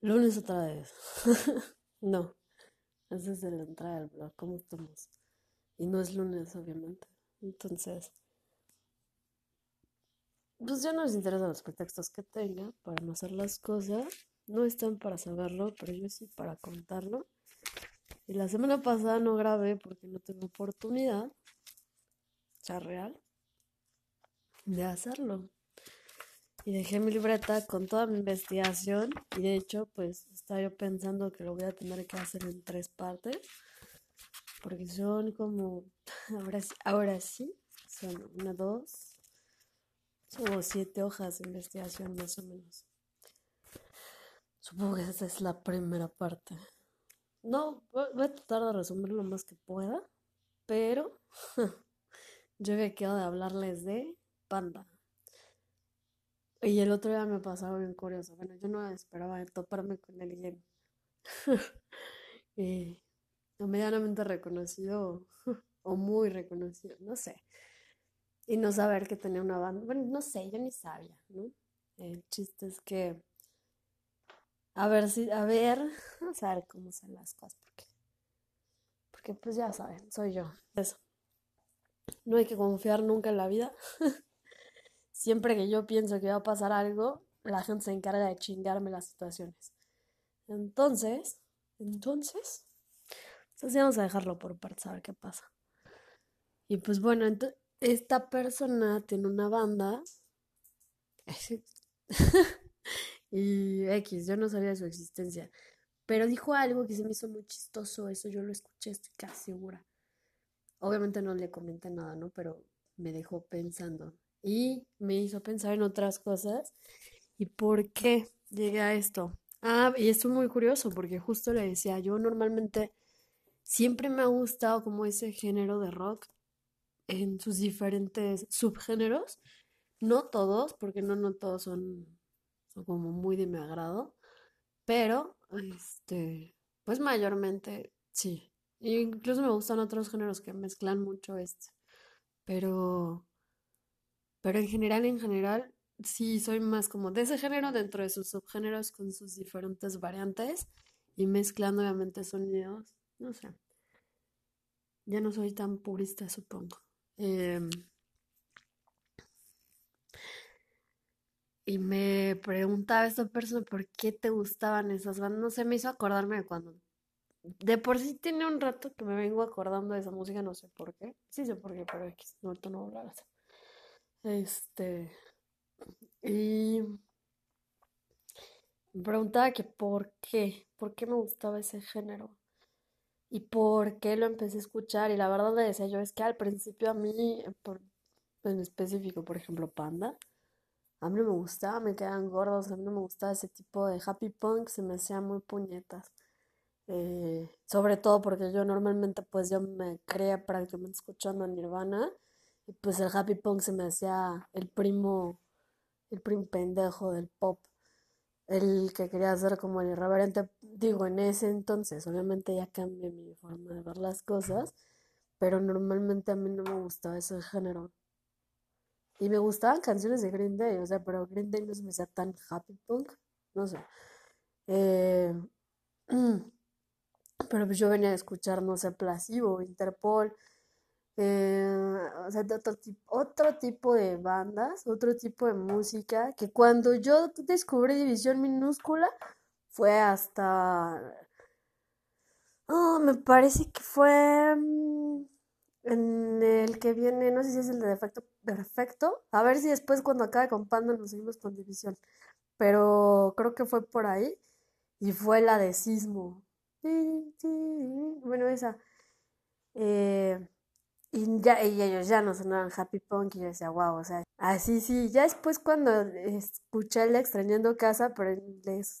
Lunes otra vez. no. Esa es la entrada del blog. ¿Cómo estamos? Y no es lunes, obviamente. Entonces, pues ya no les interesan los pretextos que tenga para no hacer las cosas. No están para saberlo, pero yo sí para contarlo. Y la semana pasada no grabé porque no tengo oportunidad, ya real, de hacerlo y dejé mi libreta con toda mi investigación y de hecho pues estaba yo pensando que lo voy a tener que hacer en tres partes porque son como ahora sí, ahora sí son una dos o siete hojas de investigación más o menos. Supongo que esa es la primera parte. No voy a tratar de resumir lo más que pueda pero yo había quedado de hablarles de panda y el otro día me pasaba bien curioso. Bueno, yo no esperaba toparme con alguien eh, medianamente reconocido o muy reconocido, no sé. Y no saber que tenía una banda. Bueno, no sé, yo ni sabía, ¿no? El chiste es que. A ver si. A ver. Vamos a ver cómo son las cosas. Porque, porque pues ya saben, soy yo. Eso. No hay que confiar nunca en la vida. Siempre que yo pienso que va a pasar algo, la gente se encarga de chingarme las situaciones. Entonces, entonces, entonces vamos a dejarlo por parte, a ver qué pasa. Y pues bueno, esta persona tiene una banda. y X, yo no sabía de su existencia. Pero dijo algo que se me hizo muy chistoso, eso yo lo escuché, estoy casi segura. Obviamente no le comenté nada, ¿no? Pero me dejó pensando y me hizo pensar en otras cosas. ¿Y por qué llegué a esto? Ah, y esto es muy curioso porque justo le decía, yo normalmente siempre me ha gustado como ese género de rock en sus diferentes subgéneros. No todos, porque no, no todos son, como muy de mi agrado, pero este, pues mayormente sí. incluso me gustan otros géneros que mezclan mucho este. Pero pero en general, en general, sí soy más como de ese género dentro de sus subgéneros con sus diferentes variantes y mezclando obviamente sonidos. No sé. Ya no soy tan purista, supongo. Em, y me preguntaba esta persona por qué te gustaban esas bandas. No sé, me hizo acordarme de cuando. De por sí tiene un rato que me vengo acordando de esa música, no sé por qué. Sí sé por qué, pero no, no voy a hablar este, y me preguntaba que por qué, por qué me gustaba ese género y por qué lo empecé a escuchar. Y la verdad le decía yo, es que al principio a mí, por, en específico, por ejemplo, Panda, a mí no me gustaba, me quedan gordos, a mí no me gustaba ese tipo de happy punk, se me hacían muy puñetas. Eh, sobre todo porque yo normalmente pues yo me creía prácticamente escuchando a Nirvana pues el happy punk se me hacía el primo, el primo pendejo del pop, el que quería ser como el irreverente, digo, en ese entonces, obviamente ya cambié mi forma de ver las cosas, pero normalmente a mí no me gustaba ese género. Y me gustaban canciones de Green Day, o sea, pero Green Day no se me hacía tan happy punk, no sé. Eh, pero pues yo venía a escuchar, no sé, Placebo, Interpol, eh, o sea, de otro, otro tipo de bandas, otro tipo de música, que cuando yo descubrí División Minúscula fue hasta... Oh, me parece que fue mm, en el que viene, no sé si es el de defecto perfecto, a ver si después cuando acabe con Panda nos seguimos con División, pero creo que fue por ahí y fue la de Sismo. Bueno, esa. Eh, y ya y ellos ya no sonaban happy punk y yo decía, wow, o sea, así sí, ya después cuando escuché el Extrañando Casa, pero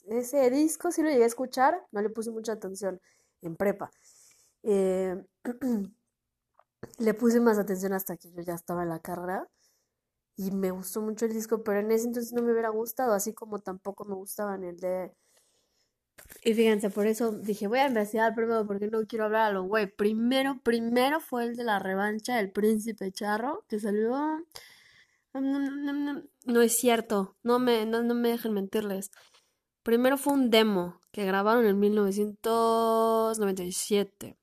ese disco sí lo llegué a escuchar, no le puse mucha atención en prepa. Eh, le puse más atención hasta que yo ya estaba en la carrera y me gustó mucho el disco, pero en ese entonces no me hubiera gustado, así como tampoco me gustaban el de y fíjense, por eso dije, voy a investigar primero porque no quiero hablar a lo güey. Primero, primero fue el de la revancha del príncipe charro, que salió... No, es cierto, no me, no, me dejen mentirles. Primero fue un demo que grabaron en 1997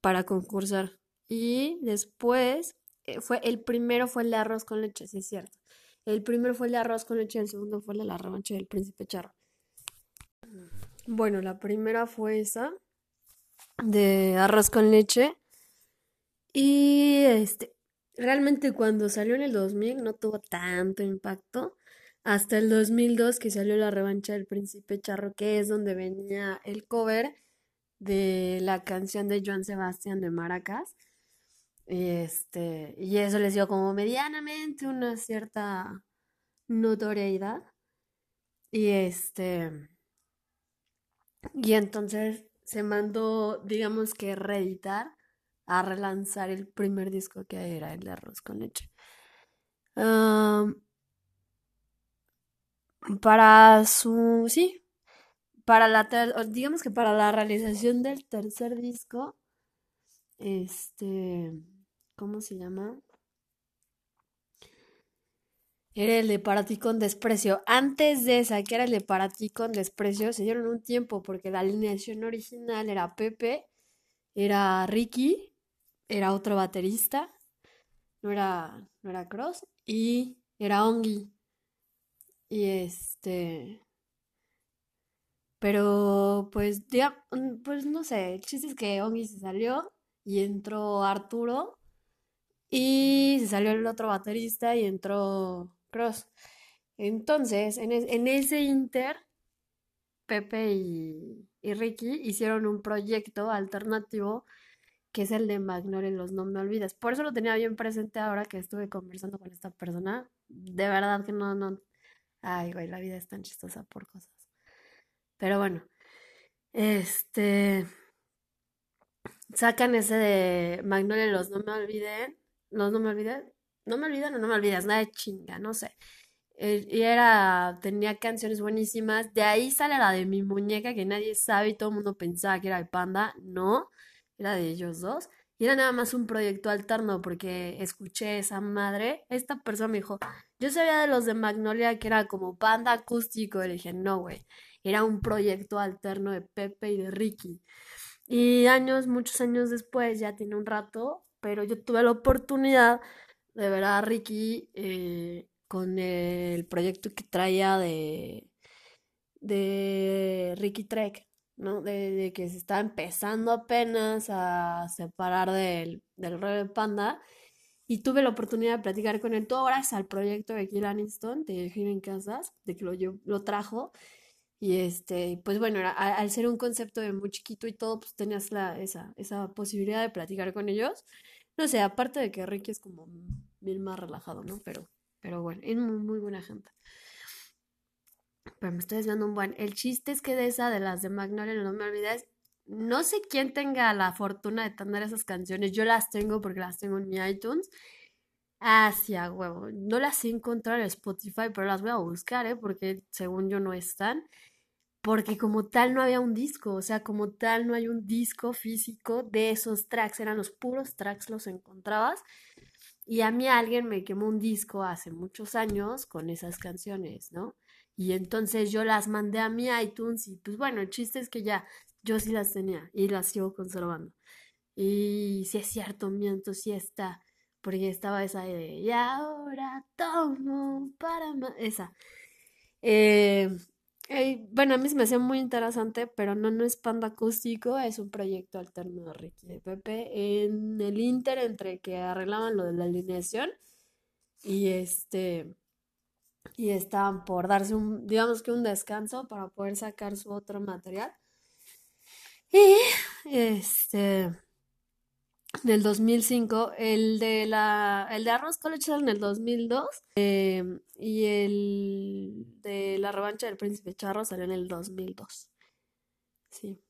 para concursar. Y después eh, fue el primero fue el de arroz con leche, sí es cierto. El primero fue el de arroz con leche, el segundo fue el de la revancha del príncipe charro. Bueno, la primera fue esa de arroz con leche. Y este, realmente cuando salió en el 2000 no tuvo tanto impacto. Hasta el 2002 que salió la revancha del príncipe charro, que es donde venía el cover de la canción de Joan Sebastián de Maracas. Y, este, y eso les dio como medianamente una cierta notoriedad. Y este. Y entonces se mandó, digamos que reeditar, a relanzar el primer disco que era el Arroz con Leche. para su. Sí. Para la. digamos que para la realización del tercer disco. Este. ¿Cómo se llama? Era el de Para ti con desprecio. Antes de esa, que era el de Para ti con desprecio, se dieron un tiempo porque la alineación original era Pepe, era Ricky, era otro baterista, no era, no era Cross, y era Ongi. Y este. Pero pues, pues no sé, el chiste es que Ongi se salió y entró Arturo. Y se salió el otro baterista y entró Cross. Entonces, en, ese inter, Pepe y, Ricky hicieron un proyecto alternativo que es el de Magnolia Los No Me Olvides. Por eso lo tenía bien presente ahora que estuve conversando con esta persona. De verdad que no, no. Ay, güey, la vida es tan chistosa por cosas. Pero bueno, este. Sacan ese de Magnolia Los No Me Olviden. Los No Me Olviden no me olvidan o no me olvidas, nada de chinga, no sé. Eh, y era, tenía canciones buenísimas. De ahí sale la de mi muñeca que nadie sabe y todo el mundo pensaba que era el panda. No, era de ellos dos. Y era nada más un proyecto alterno porque escuché esa madre. Esta persona me dijo, yo sabía de los de Magnolia que era como panda acústico. Y le dije, no, güey. Era un proyecto alterno de Pepe y de Ricky. Y años, muchos años después, ya tiene un rato, pero yo tuve la oportunidad de ver a Ricky eh, con el proyecto que traía de, de Ricky Trek, ¿no? De, que se está empezando apenas a separar del, del de Panda. Y tuve la oportunidad de platicar con él todo gracias al proyecto de Kill Aniston, de en Casas, de que lo, lo trajo. Y este, pues bueno, al ser un concepto de muy chiquito y todo, pues tenías la, esa, esa posibilidad de platicar con ellos. No sé, aparte de que Ricky es como bien más relajado, ¿no? Pero, pero bueno, es muy, muy buena gente. Pero me estoy desviando un buen. El chiste es que de esa, de las de Magnolia, no me olvides. No sé quién tenga la fortuna de tener esas canciones. Yo las tengo porque las tengo en mi iTunes. Hacia huevo. No las he encontrado en Spotify, pero las voy a buscar, ¿eh? Porque según yo no están porque como tal no había un disco, o sea, como tal no hay un disco físico de esos tracks, eran los puros tracks, los encontrabas. Y a mí alguien me quemó un disco hace muchos años con esas canciones, ¿no? Y entonces yo las mandé a mi iTunes y pues bueno, el chiste es que ya yo sí las tenía y las sigo conservando. Y si es cierto, miento, sí está, porque estaba esa de, y ahora tomo para esa. Eh, bueno, a mí se me hacía muy interesante, pero no, no es panda acústico, es un proyecto alterno de Ricky de Pepe en el Inter entre que arreglaban lo de la alineación y este y estaban por darse un, digamos que un descanso para poder sacar su otro material. Y este en el 2005, el de la el de Arroz College en el 2002 em, y el de la revancha del Príncipe Charro salió en el 2002. Sí.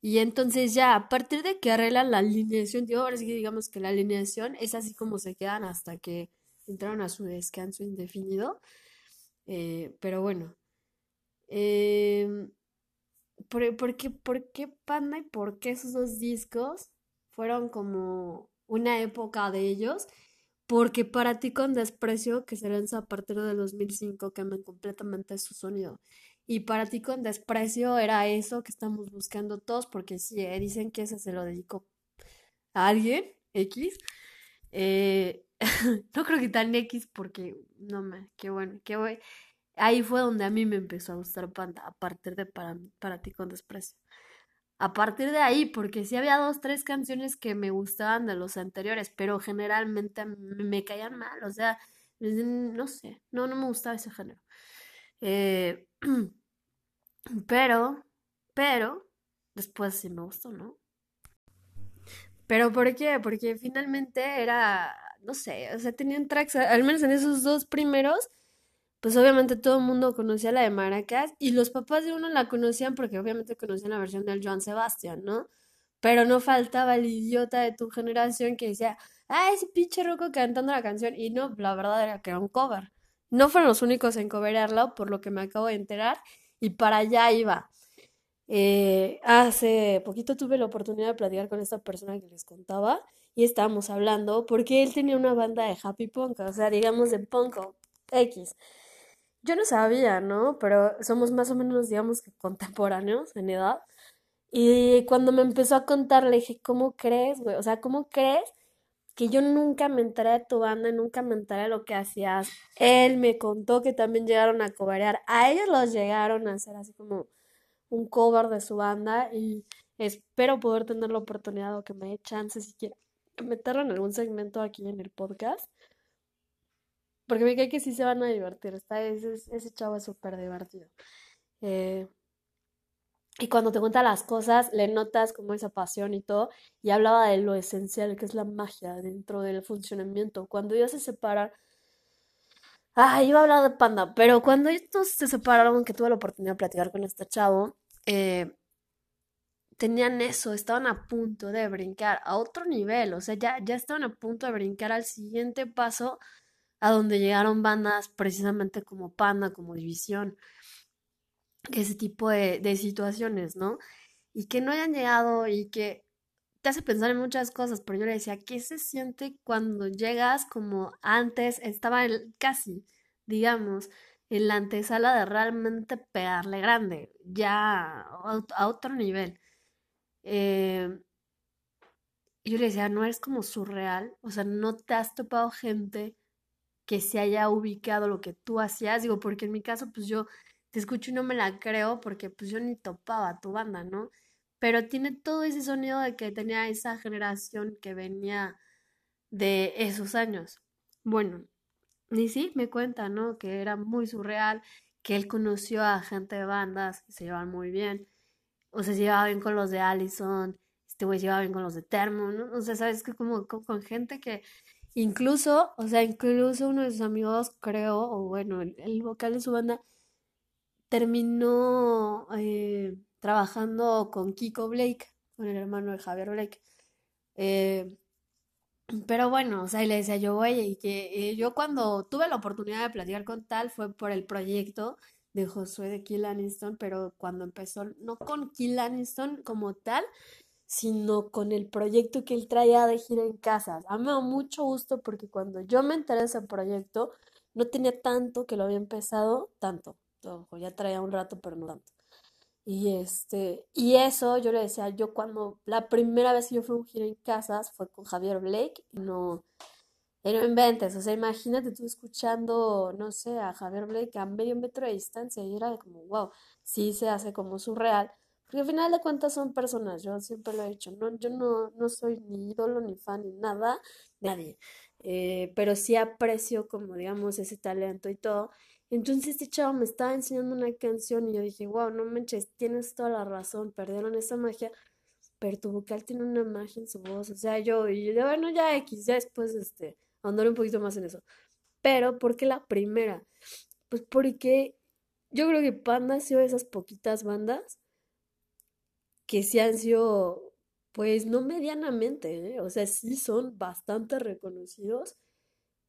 Y entonces ya a partir de que arreglan la alineación, digo, ahora sí que digamos que la alineación es así como se quedan hasta que entraron a su descanso indefinido. Eh, pero bueno. Em, ¿por, por, qué, ¿Por qué Panda y por qué esos dos discos? Fueron como una época de ellos, porque para ti con desprecio, que se lanza a partir del 2005, cambian completamente su sonido. Y para ti con desprecio era eso que estamos buscando todos, porque sí, eh, dicen que ese se lo dedicó a alguien, X. Eh, no creo que tan X porque, no me, qué bueno, qué bueno. Ahí fue donde a mí me empezó a gustar Panda, a partir de para, para ti con desprecio. A partir de ahí, porque sí había dos, tres canciones que me gustaban de los anteriores, pero generalmente me, caían mal, o sea, no sé, no, no me gustaba ese género. Eh, pero, pero, después sí me gustó, ¿no? Pero ¿por qué? Porque finalmente era, no sé, o sea, tenían tracks, al menos en esos dos primeros, pues obviamente todo el mundo conocía la de Maracas y los papás de uno la conocían porque obviamente conocían la versión del Joan Sebastián, ¿no? Pero no faltaba el idiota de tu generación que decía, ah, ese pinche roco cantando la canción. Y no, la verdad era que era un cover. No fueron los únicos en coverarlo, por lo que me acabo de enterar, y para allá iba. Eh, hace poquito tuve la oportunidad de platicar con esta persona que les contaba y estábamos hablando porque él tenía una banda de happy punk, o sea, digamos de punk X. Yo no sabía, ¿no? Pero somos más o menos, digamos que contemporáneos en edad. Y cuando me empezó a contar, le dije, ¿cómo crees, güey? O sea, ¿cómo crees que yo nunca me enteré de tu banda, nunca me enteré de lo que hacías? Él me contó que también llegaron a coberear. A ellos los llegaron a hacer así como un cover de su banda y espero poder tener la oportunidad o que me dé chance si quiero meterlo en algún segmento aquí en el podcast porque me cae que sí se van a divertir. Está, ese, chavo es súper divertido. Eh, y cuando te cuenta las cosas, le notas como esa pasión y todo. Y hablaba de lo esencial, que es la magia dentro del funcionamiento. Cuando ellos se separan. Ah, iba a hablar de Panda, pero cuando estos se separaron, que tuve la oportunidad de platicar con este chavo, eh, tenían eso, estaban a punto de brincar a otro nivel, o sea, ya, ya estaban a punto de brincar al siguiente paso a donde llegaron bandas precisamente como Panda, como División, ese tipo de, de situaciones, ¿no? Y que no hayan llegado y que te hace pensar en muchas cosas, pero yo le decía, ¿qué se siente cuando llegas como antes estaba casi, digamos, en la antesala de realmente pegarle grande, ya a, otro nivel? Eh, yo le decía, no eres como surreal, o sea, no te has topado gente que se haya ubicado lo que tú hacías, digo, porque en mi caso, pues yo te escucho y no me la creo porque pues yo ni topaba tu banda, ¿no? Pero tiene todo ese sonido de que tenía esa generación que venía de esos años. Bueno, ni sí me cuenta, ¿no? Que era muy surreal, que él conoció a gente de bandas que se llevaban muy bien, o se llevaba bien con los de Allison, este güey se llevaba bien con los de Thermo, ¿no? O sea, sabes que como con gente que Incluso, o sea, incluso uno de sus amigos, creo, o bueno, el, vocal de su banda, terminó eh, trabajando con Kiko Blake, con el hermano de Javier Blake. Eh, pero bueno, o sea, y le decía yo, oye, y que eh, yo cuando tuve la oportunidad de platicar con tal fue por el proyecto de Josué de Kill Aniston, pero cuando empezó, no con Kill Aniston como tal, sino con el proyecto que él traía de gira en casas. A mí me da mucho gusto porque cuando yo me enteré de ese proyecto, no tenía tanto que lo había empezado, tanto, ya traía un rato, pero no tanto. Y este, y eso yo le decía, yo cuando la primera vez que yo fui a un gira en casas fue con Javier Blake y no, y no inventes, o sea, imagínate tú escuchando, no sé, a Javier Blake a medio metro de distancia y era como, wow, sí se hace como surreal porque al final de cuentas son personas, yo siempre lo he dicho, no, yo no, no soy ni ídolo, ni fan, ni nada, nadie. Eh, pero sí aprecio como digamos ese talento y todo. Entonces este chavo me estaba enseñando una canción y yo dije, wow, no manches, tienes toda la razón, perdieron esa magia, pero tu vocal tiene una magia en su voz, o sea, yo, y yo, bueno, ya X, ya después, este, andar un poquito más en eso. Pero, ¿por qué la primera? Pues porque yo creo que Panda ha sido de esas poquitas bandas que sí han sido, pues no medianamente, ¿eh? o sea, sí son bastante reconocidos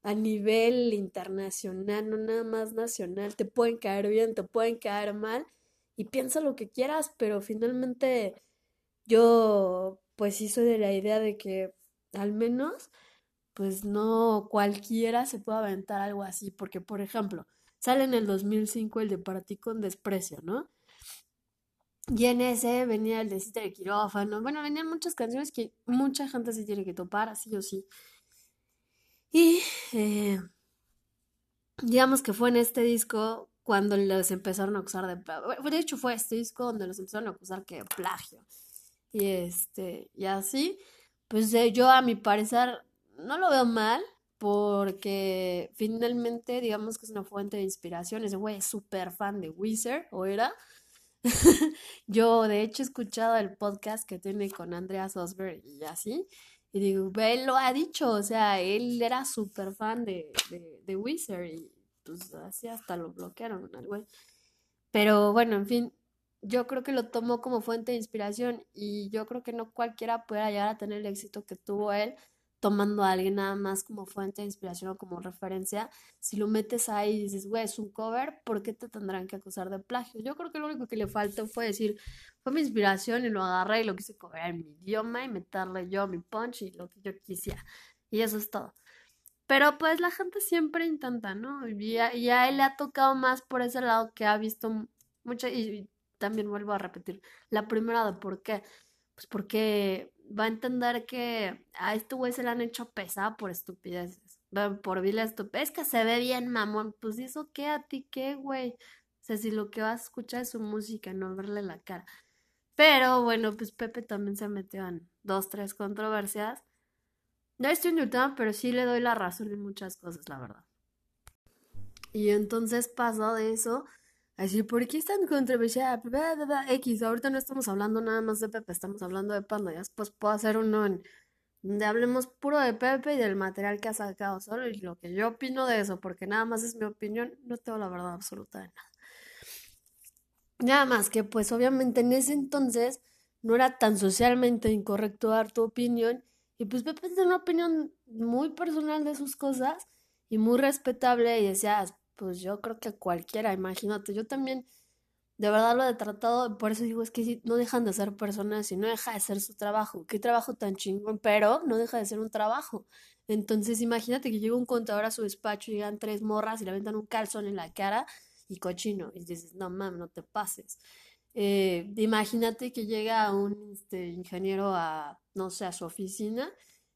a nivel internacional, no nada más nacional. Te pueden caer bien, te pueden caer mal y piensa lo que quieras, pero finalmente yo pues sí soy de la idea de que al menos pues no cualquiera se puede aventar algo así, porque por ejemplo, Sale en el 2005 el de Para con desprecio, ¿no? Y en ese venía el de Cita de quirófano. Bueno, venían muchas canciones que mucha gente se tiene que topar, así o sí. Y eh, digamos que fue en este disco cuando les empezaron a acusar de De hecho, fue este disco donde los empezaron a acusar que plagio. Y este, y así, pues eh, yo a mi parecer no lo veo mal, porque finalmente, digamos que es una fuente de inspiración. Ese güey es súper fan de Wizard, o era. yo, de hecho, he escuchado el podcast que tiene con Andrea Sosberg y así. Y digo, él lo ha dicho, o sea, él era súper fan de, de, de Wizard y pues así hasta lo bloquearon. Pero bueno, en fin, yo creo que lo tomó como fuente de inspiración y yo creo que no cualquiera pueda llegar a tener el éxito que tuvo él tomando a alguien nada más como fuente de inspiración o como referencia, si lo metes ahí y dices, güey, es un cover, ¿por qué te tendrán que acusar de plagio? Yo creo que lo único que le faltó fue decir, fue mi inspiración y lo agarré y lo quise cover en mi idioma y meterle yo mi punch y lo que yo quisiera. Y eso es todo. Pero pues la gente siempre intenta, ¿no? Y a, él le ha tocado más por ese lado que ha visto mucho, y también vuelvo a repetir, la primera de por qué. Pues porque va a entender que a este güey se le han hecho pesada por estupideces. Por vile estupidez. Es que se ve bien, mamón. Pues, ¿y eso qué a ti qué, güey? O sea, si lo que vas a escuchar es su música, no verle la cara. Pero bueno, pues Pepe también se metió en dos, tres controversias. No estoy insultando, pero sí le doy la razón en muchas cosas, la verdad. Y entonces pasó de eso Así, ¿por qué es tan controversial? X, ahorita no estamos hablando nada más de Pepe, estamos hablando de Panda. Ya después puedo hacer uno en donde hablemos puro de Pepe y del material que ha sacado solo y lo que yo opino de eso, porque nada más es mi opinión, no tengo la verdad absoluta de nada. Nada más que pues obviamente en ese entonces no era tan socialmente incorrecto dar tu opinión y pues Pepe tiene una opinión muy personal de sus cosas y muy respetable y decías, pues yo creo que cualquiera, imagínate, yo también de verdad lo he tratado, por eso digo, es que no dejan de ser personas y no deja de ser su trabajo, qué trabajo tan chingón, pero no deja de ser un trabajo. Entonces imagínate que llega un contador a su despacho y llegan tres morras y le aventan un calzón en la cara y cochino, y dices, no mames, no te pases. Eh, imagínate que llega un este, ingeniero a, no sé, a su oficina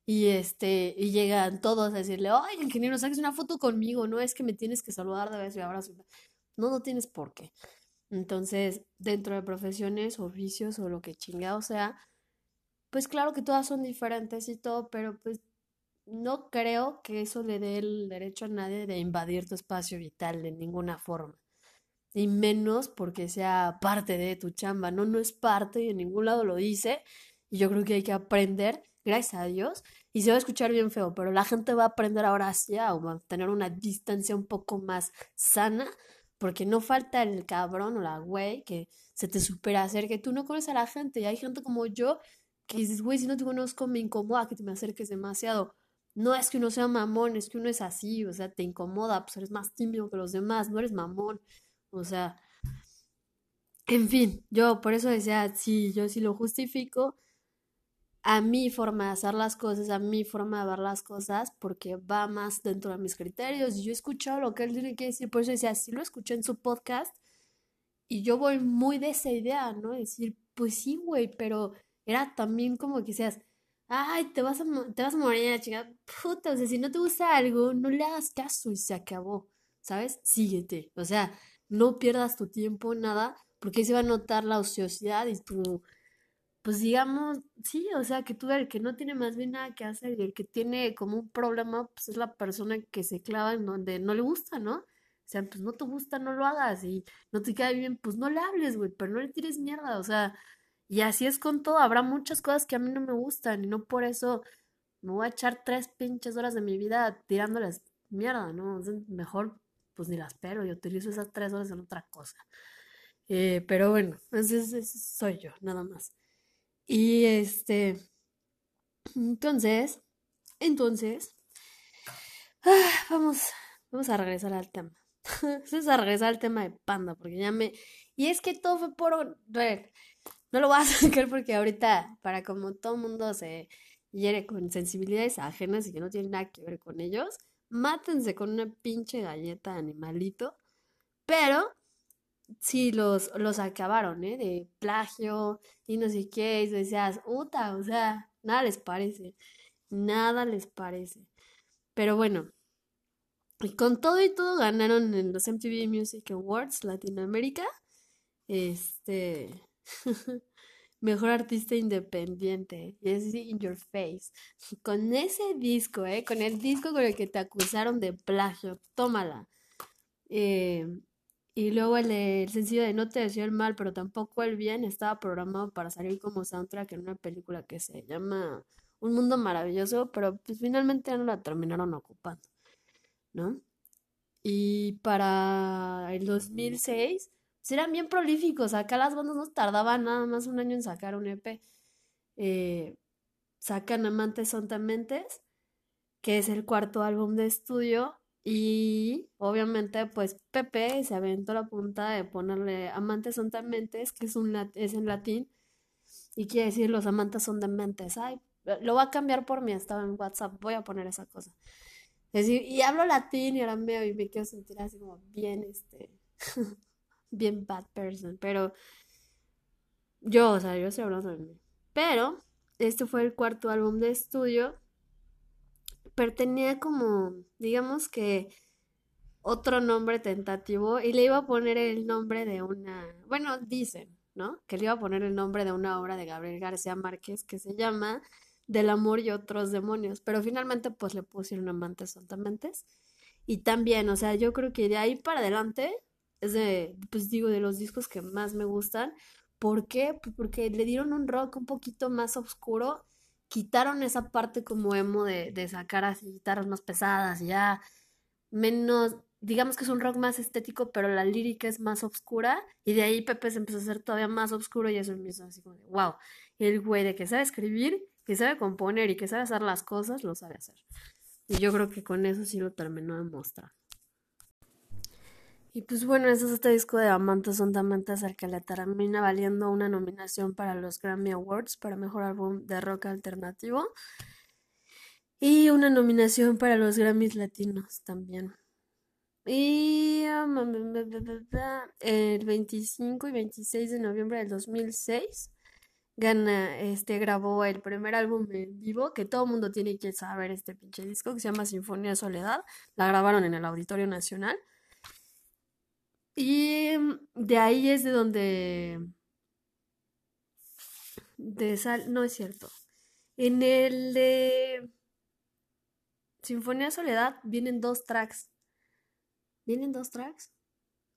y este, y llegan todos a decirle, ay, ingeniero, saques una foto conmigo, no es que me tienes que saludar de vez y abrazo. No, no tienes por qué. Entonces, dentro de profesiones, oficios o lo que chingado sea, pues claro que todas son diferentes y todo, pero pues no creo que eso le dé el derecho a nadie de invadir tu espacio vital de ninguna forma. Y menos porque sea parte de tu chamba, no, no es parte y en ningún lado lo dice. Y yo creo que hay que aprender gracias a Dios, y se va a escuchar bien feo, pero la gente va a aprender ahora va a tener una distancia un poco más sana, porque no falta el cabrón o la güey que se te supera que tú no conoces a la gente, y hay gente como yo que dices, güey, si no te conozco me incomoda que te me acerques demasiado. No es que uno sea mamón, es que uno es así, o sea, te incomoda, pues eres más tímido que los demás, no eres mamón, o sea, en fin, yo por eso decía, sí, yo sí lo justifico, a mi forma de hacer las cosas, a mi forma de ver las cosas, porque va más dentro de mis criterios. Y yo he escuchado lo que él tiene que decir, por eso decía, sí lo escuché en su podcast, y yo voy muy de esa idea, ¿no? Decir, pues sí, güey, pero era también como que decías, ay, te vas a, te vas a morir, chica, puta, o sea, si no te gusta algo, no le hagas caso y se acabó, ¿sabes? Síguete, o sea, no pierdas tu tiempo, nada, porque se va a notar la ociosidad y tu pues digamos, sí, o sea, que tú el que no tiene más bien nada que hacer y el que tiene como un problema, pues es la persona que se clava en donde no le gusta, ¿no? O sea, pues no te gusta, no lo hagas y no te queda bien, pues no le hables, güey, pero no le tires mierda, o sea, y así es con todo, habrá muchas cosas que a mí no me gustan y no por eso me voy a echar tres pinches horas de mi vida tirándoles mierda, ¿no? mejor pues ni las pero y utilizo esas tres horas en otra cosa. Eh, pero bueno, ese soy yo, nada más. Y este, entonces, entonces, ah, vamos, vamos a regresar al tema. vamos a regresar al tema de Panda, porque ya me... Y es que todo fue por... No lo voy a sacar porque ahorita, para como todo mundo se hiere con sensibilidades ajenas y que no tienen nada que ver con ellos, mátense con una pinche galleta de animalito Pero sí los, los acabaron, ¿eh? De plagio y no sé qué, y decías, puta, o sea, nada les parece, nada les parece. Pero bueno, y con todo y todo ganaron en los MTV Music Awards Latinoamérica, este, mejor artista independiente, es In Your Face. Con ese disco, ¿eh? Con el disco con el que te acusaron de plagio, tómala. Eh, y luego el, sencillo de No te deseo el mal, pero tampoco el bien, estaba programado para salir como soundtrack en una película que se llama Un Mundo Maravilloso, pero pues finalmente no la terminaron ocupando, ¿no? Y para el 2006, pues eran bien prolíficos. Acá las bandas no tardaban nada más un año en sacar un EP. Eh, sacan Amantes Son Tamentes, que es el cuarto álbum de estudio y obviamente, pues Pepe se aventó la punta de ponerle amantes son dementes, que es, un, es en latín, y quiere decir los amantes son dementes. Ay, lo va a cambiar por mí, estaba en WhatsApp, voy a poner esa cosa. Es decir, y hablo latín y ahora me, y me quiero sentir así como bien, este, bien bad person, pero yo, o sea, yo estoy hablando de mí. Pero este fue el cuarto álbum de estudio pero tenía como, digamos que otro nombre tentativo y le iba a poner el nombre de una, bueno, dicen, ¿no? Que le iba a poner el nombre de una obra de Gabriel García Márquez que se llama Del amor y otros demonios, pero finalmente pues le pusieron amantes soltamentes. Y también, o sea, yo creo que de ahí para adelante es de, pues digo, de los discos que más me gustan. ¿Por qué? Pues porque le dieron un rock un poquito más oscuro quitaron esa parte como emo de, de sacar así guitarras más pesadas ya menos, digamos que es un rock más estético, pero la lírica es más oscura y de ahí Pepe se empezó a hacer todavía más oscuro y eso me hizo así como de, wow, el güey de que sabe escribir, que sabe componer y que sabe hacer las cosas, lo sabe hacer. Y yo creo que con eso sí lo terminó de mostrar. Y pues bueno, ese es este disco de Amantes son Tamantes al que le termina valiendo una nominación para los Grammy Awards para Mejor Álbum de Rock Alternativo. Y una nominación para los Grammys Latinos también. Y um, el 25 y 26 de noviembre del 2006 gana, este, grabó el primer álbum en vivo que todo el mundo tiene que saber este pinche disco que se llama Sinfonía de Soledad. La grabaron en el Auditorio Nacional. Y mm, de ahí es de donde... De sal... No es cierto. En el de... Sinfonía Soledad vienen dos tracks. ¿Vienen dos tracks?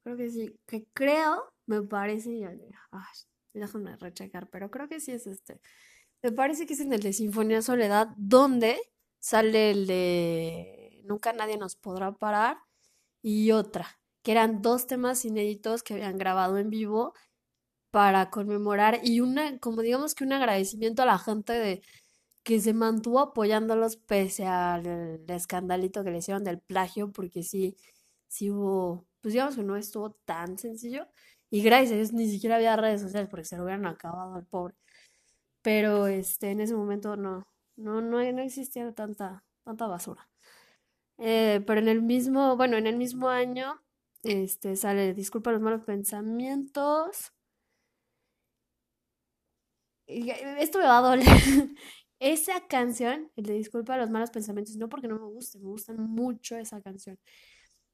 Creo que sí. Que creo, me parece... Ay, déjame rechecar, pero creo que sí es este. Me parece que es en el de Sinfonía Soledad, donde sale el de Nunca nadie nos podrá parar y otra que eran dos temas inéditos que habían grabado en vivo para conmemorar y una, como digamos que un agradecimiento a la gente de que se mantuvo apoyándolos pese al escandalito que le hicieron del plagio, porque sí, sí hubo, pues digamos que no estuvo tan sencillo. Y gracias a Dios ni siquiera había redes sociales porque se lo hubieran acabado al pobre. Pero este, en ese momento no, no, no, no existía tanta, tanta basura. Eh, pero en el mismo, bueno, en el mismo año este, sale, disculpa los malos pensamientos. Esto me va a doler. esa canción, el de Disculpa los malos pensamientos, no porque no me guste, me gusta mucho esa canción.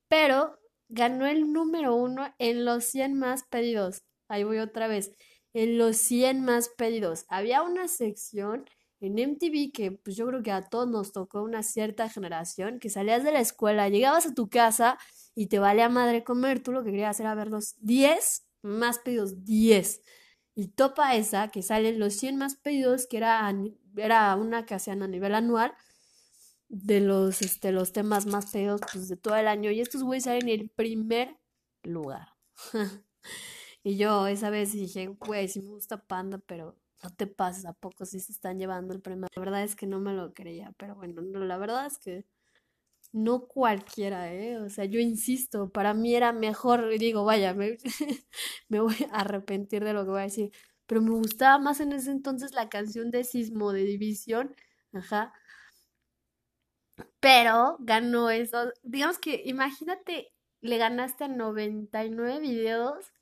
Pero ganó el número uno en los 100 más pedidos. Ahí voy otra vez. En los 100 más pedidos. Había una sección en MTV que pues yo creo que a todos nos tocó una cierta generación, que salías de la escuela, llegabas a tu casa y te vale a madre comer, tú lo que querías era ver los 10 más pedidos, 10. Y topa esa, que salen los 100 más pedidos, que era, era una que hacían a nivel anual, de los, este, los temas más pedidos pues, de todo el año. Y estos güeyes salen en el primer lugar. y yo esa vez dije, güey, sí me gusta Panda, pero no te pases, ¿a poco sí se están llevando el premio? La verdad es que no me lo creía, pero bueno, la verdad es que no cualquiera, ¿eh? O sea, yo insisto, para mí era mejor, digo, vaya, me, voy a arrepentir de lo que voy a decir, pero me gustaba más en ese entonces la canción de Sismo de División, ajá. Pero ganó eso. Digamos que imagínate le ganaste a 99 videos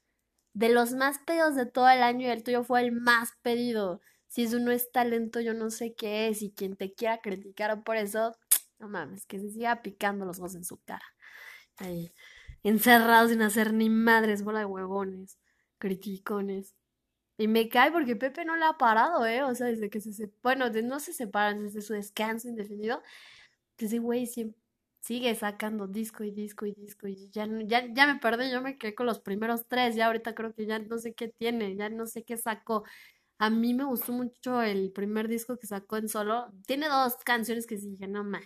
de los más pedidos de todo el año y el tuyo fue el más pedido. Si eso no es talento, yo no sé qué es. Y quien te quiera criticar por eso, no mames, que se siga picando los ojos en su cara. Ahí, encerrados sin hacer ni madres, bola de huevones, criticones. Y me cae porque Pepe no la ha parado, ¿eh? O sea, desde que se... Bueno, no se separan, desde su descanso indefinido. Ese güey sigue sacando disco y disco y disco y ya, ya, ya me perdí, yo me quedé con los primeros tres, ya ahorita creo que ya no sé qué tiene, ya no sé qué sacó. A mí me gustó mucho el primer disco que sacó en solo. Tiene dos canciones que sí dije, no ma,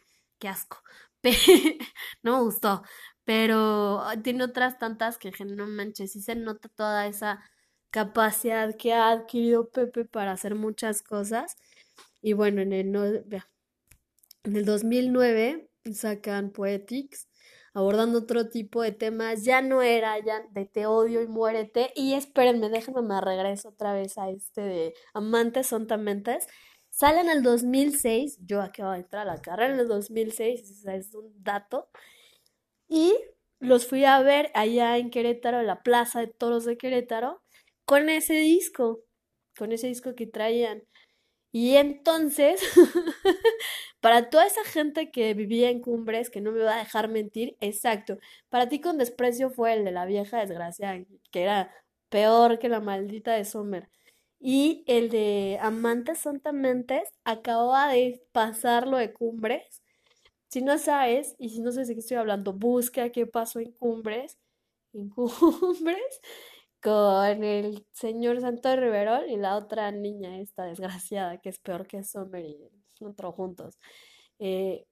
asco. no me gustó. Pero tiene otras tantas que no manches, sí se nota toda esa capacidad que ha adquirido Pepe para hacer muchas cosas. Y bueno, en el, no, en el 2009 sacan Poetics, abordando otro tipo de temas. Ya no era ya de te odio y muérete. Y espérenme, déjenme me regreso otra vez a este de Amantes son tamentes. Sale en el 2006, yo acabo de entrar a la carrera en el 2006, es un dato. Y los fui a ver allá en Querétaro, en la Plaza de Toros de Querétaro, con ese disco, con ese disco que traían. Y entonces, para toda esa gente que vivía en Cumbres, que no me va a dejar mentir, exacto, para ti con desprecio fue el de la vieja desgracia, que era peor que la maldita de Sommer. Y el de Amantes Santamente acababa de pasar lo de Cumbres. Si no sabes, y si no sabes de qué estoy hablando, busca qué pasó en Cumbres. En Cumbres con el señor Santo Riverol y la otra niña, esta desgraciada, que es peor que Summer y otro juntos. Eh,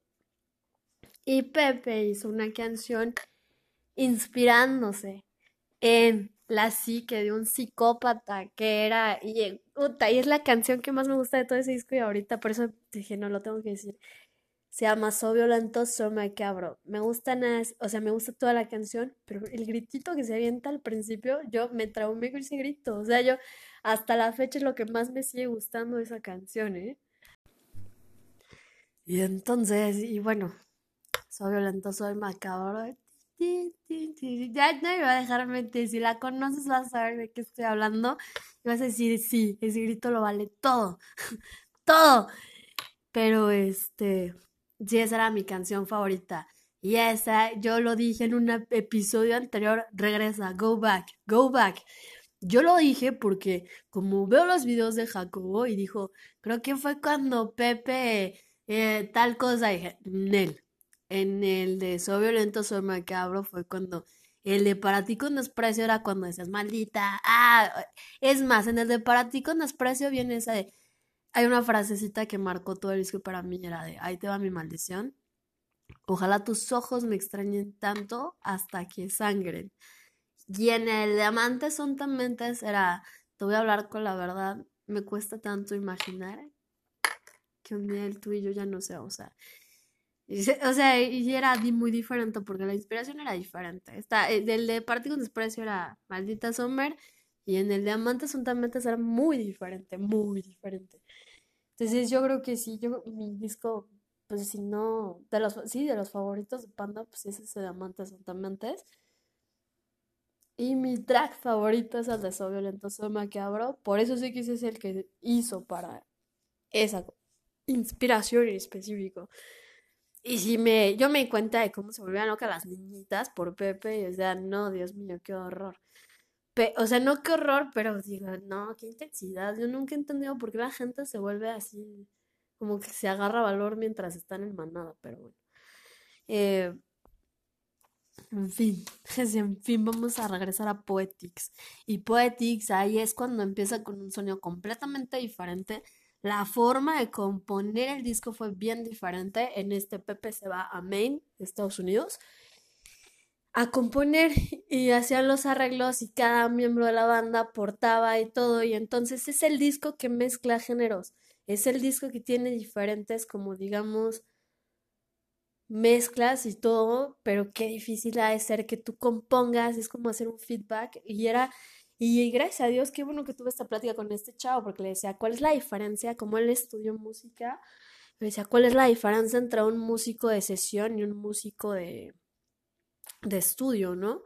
y Pepe hizo una canción inspirándose en la psique de un psicópata que era, y, y es la canción que más me gusta de todo ese disco y ahorita por eso dije, no, lo tengo que decir se llama So Violento, So Macabro. Me gusta nada, o sea, me gusta toda la canción, pero el gritito que se avienta al principio, yo me traumé con ese grito. O sea, yo hasta la fecha es lo que más me sigue gustando esa canción, ¿eh? Y entonces, y bueno, So Violento, So Macabro. Ya no iba a dejar mentir. Si la conoces, vas a saber de qué estoy hablando. Y vas a decir, sí, ese grito lo vale todo. todo. Pero este Sí, esa era mi canción favorita. Y esa, yo lo dije en un episodio anterior, regresa, go back, go back. Yo lo dije porque como veo los videos de Jacobo y dijo, creo que fue cuando Pepe eh, tal cosa, dije, Nel. En el de Soy Violento, Soy Macabro fue cuando el de Para ti con desprecio era cuando decías, maldita. Ah, es más, en el de Para ti con desprecio viene esa de, hay una frasecita que marcó todo el disco para mí, era de, ahí te va mi maldición. Ojalá tus ojos me extrañen tanto hasta que sangren. Y en el de amantes son tan mentes era, te voy a hablar con la verdad, me cuesta tanto imaginar que un día el tú y yo ya no se o sea, o sea, y era muy diferente porque la inspiración era diferente. Está, el eh, de Partido con Desprecio era Maldita Summer y en el de Amantes mentes era muy diferente, muy diferente. Entonces yo creo que sí, yo mi disco, pues si no, de los, sí, de los favoritos de Panda, pues es ese de Amantes Santamantes. Y mi track favorito es el de So Violento, So Macabro. Por eso sé que ese es el que hizo para esa inspiración en específico. Y si me, yo me di cuenta de cómo se volvían locas las niñitas por Pepe, y o sea, no, Dios mío, qué horror o sea, no qué horror, pero digo, no, qué intensidad. Yo nunca he entendido por qué la gente se vuelve así, como que se agarra valor mientras están en manada, pero bueno. Eh, en fin, en fin, vamos a regresar a Poetics. Y Poetics ahí es cuando empieza con un sonido completamente diferente. La forma de componer el disco fue bien diferente. En este Pepe se va a Maine, Estados Unidos a componer y hacían los arreglos y cada miembro de la banda aportaba y todo y entonces es el disco que mezcla géneros, es el disco que tiene diferentes como digamos mezclas y todo, pero qué difícil ha de ser que tú compongas, es como hacer un feedback y era y gracias a Dios, qué bueno que tuve esta plática con este chavo, porque le decía, ¿cuál es la diferencia? Como él estudió música, le decía, ¿cuál es la diferencia entre un músico de sesión y un músico de, de estudio, ¿no?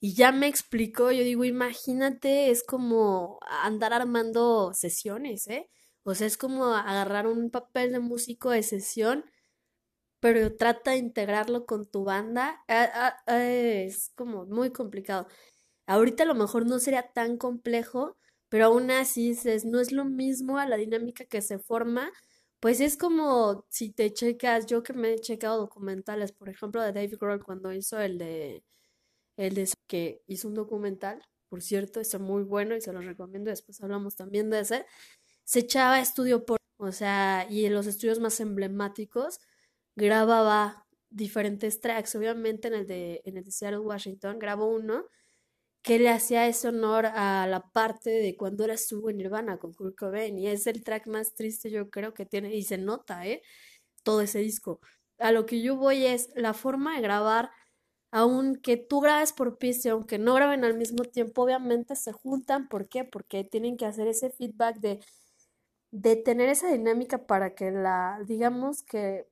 Y ya me explicó, yo digo, imagínate, es como andar armando sesiones, ¿eh? O sea, es como agarrar un papel de músico de sesión, pero trata de integrarlo con tu banda. Ah, ah, es como muy complicado. Ahorita a lo mejor no sería tan complejo, pero aún así no es lo mismo a la dinámica que se forma. Pues es como si te checas, yo que me he checado documentales, por ejemplo, de Dave Grohl cuando hizo el de el de que hizo un documental, por cierto, está muy bueno y se lo recomiendo, después hablamos también de ese, se echaba estudio por, o sea, y en los estudios más emblemáticos grababa diferentes tracks, obviamente en el de, en el de Seattle, Washington, grabó uno que le hacía ese honor a la parte de cuando era estuvo en Nirvana con Kurt Cobain y es el track más triste yo creo que tiene y se nota, ¿eh? Todo ese disco. A lo que yo voy es la forma de grabar aunque tú grabes por pista, aunque no graben al mismo tiempo, obviamente se juntan. ¿Por qué? Porque tienen que hacer ese feedback de, de tener esa dinámica para que la, digamos que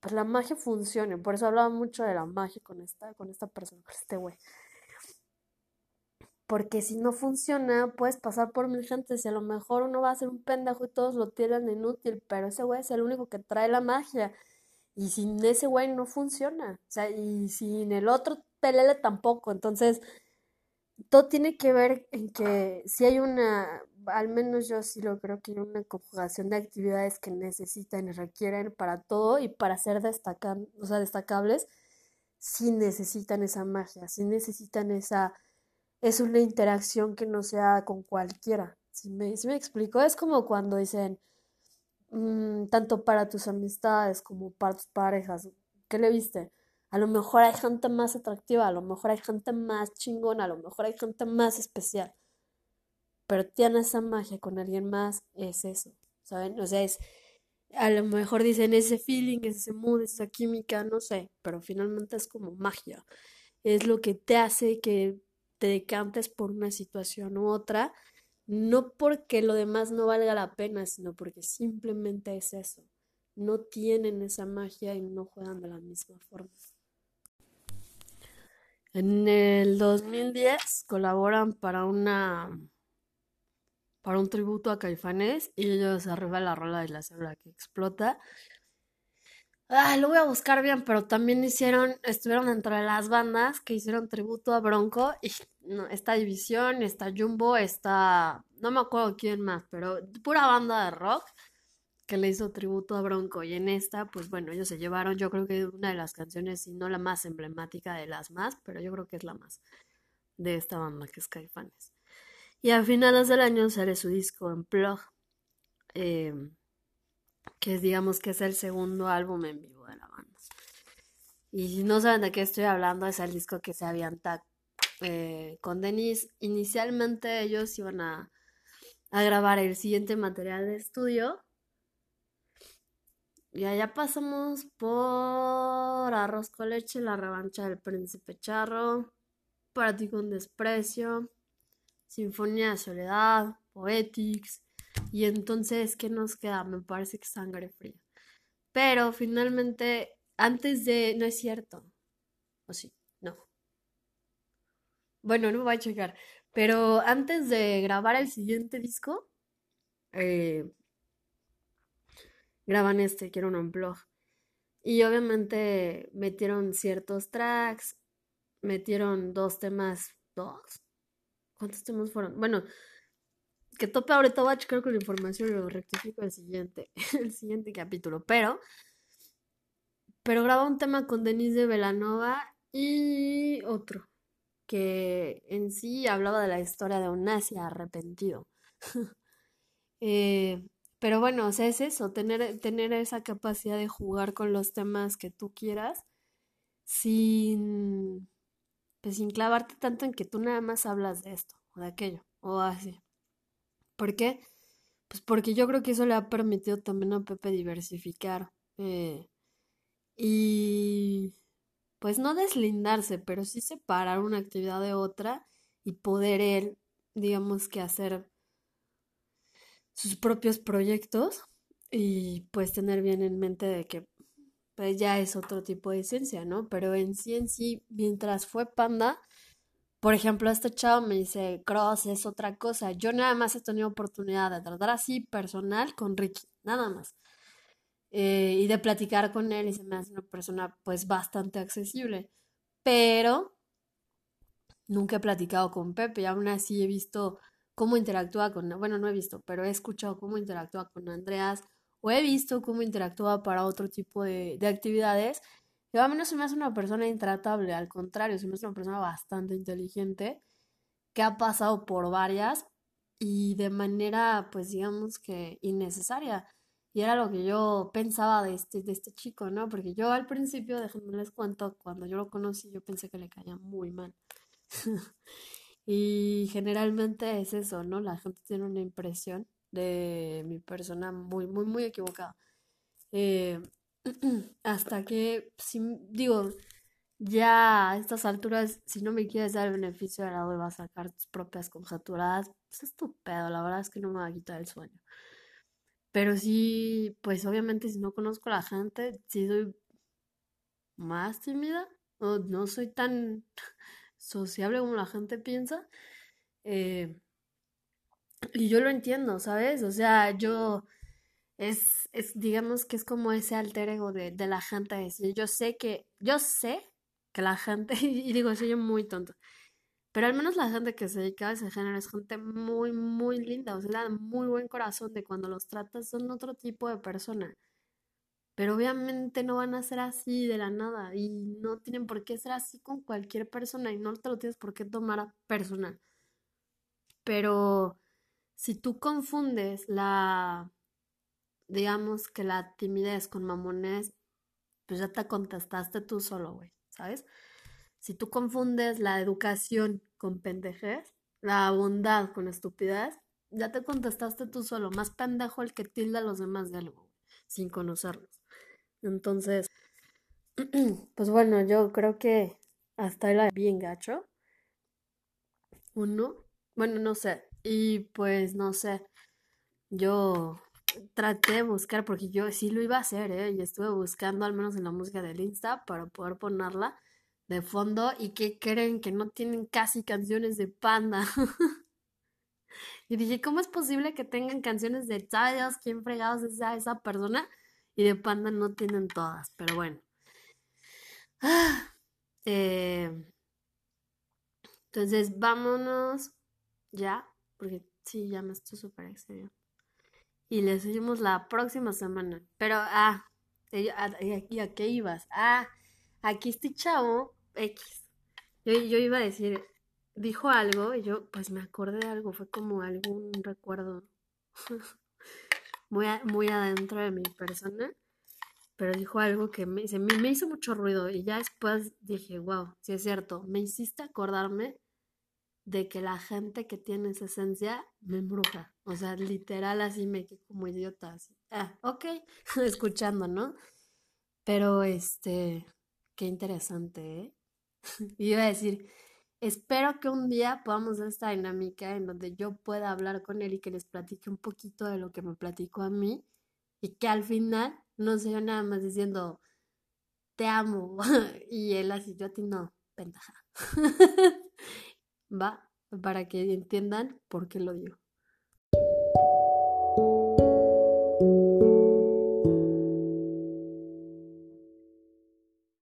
pues la magia funcione. Por eso hablaba mucho de la magia con esta, con esta persona, con este güey. Porque si no funciona, puedes pasar por mil gentes y a lo mejor uno va a ser un pendejo y todos lo tienen inútil, pero ese güey es el único que trae la magia. Y sin ese güey no funciona. O sea, y sin el otro pelele tampoco. Entonces, todo tiene que ver en que si hay una, al menos yo sí lo creo que hay una conjugación de actividades que necesitan y requieren para todo y para ser destacan, o sea, destacables, sí necesitan esa magia, sí necesitan esa, es una interacción que no sea con cualquiera. Si me, explico, es como cuando dicen, Mm, tanto para tus amistades como para tus parejas. ¿Qué le viste? A lo mejor hay gente más atractiva, a lo mejor hay gente más chingona, a lo mejor hay gente más especial. Pero tiene esa magia con alguien más, es eso, ¿saben? O sea, es, a lo mejor dicen ese feeling, ese mood, esa química, no sé, pero finalmente es como magia. Es lo que te hace que te decantes por una situación u otra no porque lo demás no valga la pena, sino porque simplemente es eso. No tienen esa magia y no juegan de la misma forma. En el 2010 colaboran para una para un tributo a Caifanes y ellos arriba la rola de la célula que explota Ah, lo voy a buscar bien, pero también hicieron, estuvieron dentro de las bandas que hicieron tributo a Bronco y no, esta división, está Jumbo, está, no me acuerdo quién más, pero pura banda de rock que le hizo tributo a Bronco y en esta, pues bueno, ellos se llevaron, yo creo que una de las canciones, y no la más emblemática de las más, pero yo creo que es la más de esta banda que es Caifanes. Y a finales del año sale su disco en Plug. Eh, que digamos que es el segundo álbum en vivo de la banda. Y si no saben de qué estoy hablando, es el disco que se avienta eh, con Denise. Inicialmente ellos iban a, a grabar el siguiente material de estudio. Y allá pasamos por Arroz con leche, La revancha del príncipe charro, Para ti con desprecio, Sinfonía de soledad, Poetics, y entonces, ¿qué nos queda? Me parece que sangre fría. Pero finalmente, antes de... No es cierto. ¿O sí? No. Bueno, no voy a checar. Pero antes de grabar el siguiente disco, eh, graban este, quiero un blog. Y obviamente metieron ciertos tracks, metieron dos temas, dos. ¿Cuántos temas fueron? Bueno, que tope ahorita voy a checar con la información y lo rectifico el siguiente, el siguiente capítulo. Pero, pero graba un tema con Denise de Velanova y otro que en sí hablaba de la historia de un nazi arrepentido. eh, pero bueno, o sea, es eso, tener, tener esa capacidad de jugar con los temas que tú quieras sin, pues, sin clavarte tanto en que tú nada más hablas de esto o de aquello o así. ¿Por qué? Pues porque yo creo que eso le ha permitido también a Pepe diversificar. Eh, y pues no deslindarse, pero sí separar una actividad de otra y poder él, digamos que hacer sus propios proyectos y pues tener bien en mente de que pues ya es otro tipo de esencia, ¿no? Pero en sí, en sí, mientras fue panda, por ejemplo, este chavo me dice, Cross es otra cosa. Yo nada más he tenido oportunidad de tratar así personal con Ricky, nada más. Eh, y de platicar con él y se me hace una persona pues bastante accesible. Pero nunca he platicado con Pepe y aún así he visto cómo interactúa con, bueno, no he visto, pero he escuchado cómo interactúa con Andreas o he visto cómo interactúa para otro tipo de, de actividades. Y a mí no se me hace una persona intratable, al contrario, se me hace una persona bastante inteligente que ha pasado por varias y de manera, pues digamos que innecesaria. Y era lo que yo pensaba de este, de este chico, ¿no? Porque yo al principio, déjenme les cuento, cuando yo lo conocí, yo pensé que le caía muy mal. y generalmente es eso, ¿no? La gente tiene una impresión de mi persona muy, muy, muy equivocada. Eh, hasta que, si, digo, ya a estas alturas, si no me quieres dar el beneficio de la duda, vas a sacar tus propias conjeturas, pues es tu la verdad es que no me va a quitar el sueño. Pero sí, pues obviamente si no conozco a la gente, sí soy más tímida, o no soy tan sociable como la gente piensa. Eh, y yo lo entiendo, ¿sabes? O sea, yo es, es, digamos que es como ese alter ego de, de la gente. decir, yo sé que, yo sé que la gente, y digo, soy yo muy tonto, pero al menos la gente que se dedica a ese género es gente muy, muy linda, o sea, muy buen corazón de cuando los tratas son otro tipo de persona. Pero obviamente no van a ser así de la nada y no tienen por qué ser así con cualquier persona y no te lo tienes por qué tomar a personal. Pero si tú confundes la, digamos que la timidez con mamones, pues ya te contestaste tú solo, güey, ¿sabes? Si tú confundes la educación con pendejez, la bondad con estupidez, ya te contestaste tú solo. Más pendejo el que tilda a los demás de algo, sin conocerlos. Entonces, pues bueno, yo creo que hasta era bien gacho. Uno, bueno, no sé. Y pues no sé. Yo traté de buscar, porque yo sí lo iba a hacer, ¿eh? Y estuve buscando, al menos en la música del Insta, para poder ponerla de fondo y que creen que no tienen casi canciones de Panda. y dije, ¿cómo es posible que tengan canciones de Dios quién fregados es esa, esa persona? Y de Panda no tienen todas, pero bueno. Eh, entonces, vámonos ya, porque sí, ya me estoy súper excediendo. Y les seguimos la próxima semana. Pero, ah, ¿y a qué ibas? Ah, aquí este chavo X. Yo, yo iba a decir, dijo algo y yo pues me acordé de algo, fue como algún recuerdo muy, muy adentro de mi persona, pero dijo algo que me, me, me hizo mucho ruido y ya después dije, wow, sí es cierto, me hiciste acordarme de que la gente que tiene esa esencia me embruja, o sea, literal así me quedé como idiota, ah, ok, escuchando, ¿no? Pero este, qué interesante, ¿eh? Y iba a decir, espero que un día podamos hacer esta dinámica en donde yo pueda hablar con él y que les platique un poquito de lo que me platicó a mí y que al final no sea nada más diciendo, te amo. y él así, yo a ti no, ventaja. Va, para que entiendan por qué lo digo.